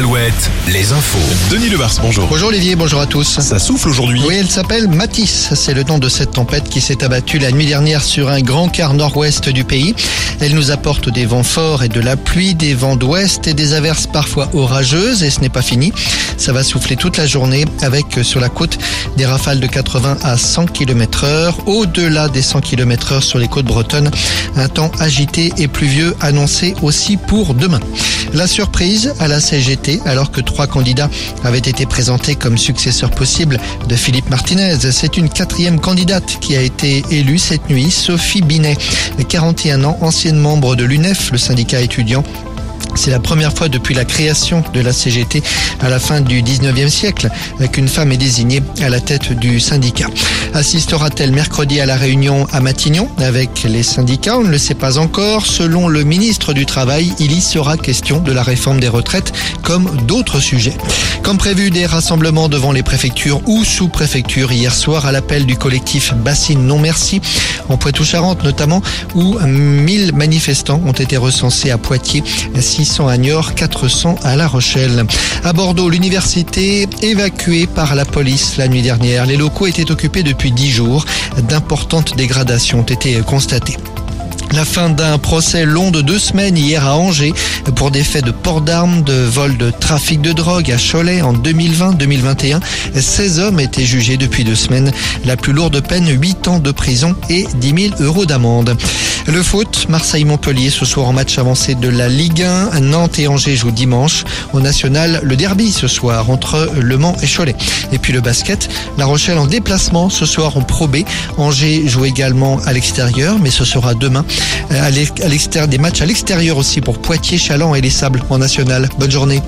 Alouette, les infos. Denis Lebars, bonjour. Bonjour Olivier, bonjour à tous. Ça souffle aujourd'hui. Oui, elle s'appelle Matisse. C'est le nom de cette tempête qui s'est abattue la nuit dernière sur un grand quart nord-ouest du pays. Elle nous apporte des vents forts et de la pluie, des vents d'ouest et des averses parfois orageuses et ce n'est pas fini. Ça va souffler toute la journée avec euh, sur la côte des rafales de 80 à 100 km heure. Au-delà des 100 km heure sur les côtes bretonnes, un temps agité et pluvieux annoncé aussi pour demain. La surprise à la CGT, alors que trois candidats avaient été présentés comme successeurs possibles de Philippe Martinez. C'est une quatrième candidate qui a été élue cette nuit, Sophie Binet, 41 ans, ancienne membre de l'UNEF, le syndicat étudiant c'est la première fois depuis la création de la CGT à la fin du 19e siècle qu'une femme est désignée à la tête du syndicat. Assistera-t-elle mercredi à la réunion à Matignon avec les syndicats? On ne le sait pas encore. Selon le ministre du Travail, il y sera question de la réforme des retraites comme d'autres sujets. Comme prévu, des rassemblements devant les préfectures ou sous-préfectures hier soir à l'appel du collectif Bassine Non Merci en Poitou-Charentes notamment où 1000 manifestants ont été recensés à Poitiers. 600 à Niort, 400 à La Rochelle. À Bordeaux, l'université évacuée par la police la nuit dernière. Les locaux étaient occupés depuis 10 jours. D'importantes dégradations ont été constatées. La fin d'un procès long de deux semaines hier à Angers pour des faits de port d'armes, de vol de trafic de drogue à Cholet en 2020-2021. 16 hommes étaient jugés depuis deux semaines. La plus lourde peine, 8 ans de prison et 10 000 euros d'amende. Le foot, Marseille-Montpellier ce soir en match avancé de la Ligue 1. Nantes et Angers jouent dimanche. Au National, le derby ce soir entre Le Mans et Cholet. Et puis le basket, La Rochelle en déplacement ce soir en Pro B. Angers joue également à l'extérieur, mais ce sera demain à l'extérieur des matchs à l'extérieur aussi pour Poitiers, Chaland et les Sables en national. Bonne journée.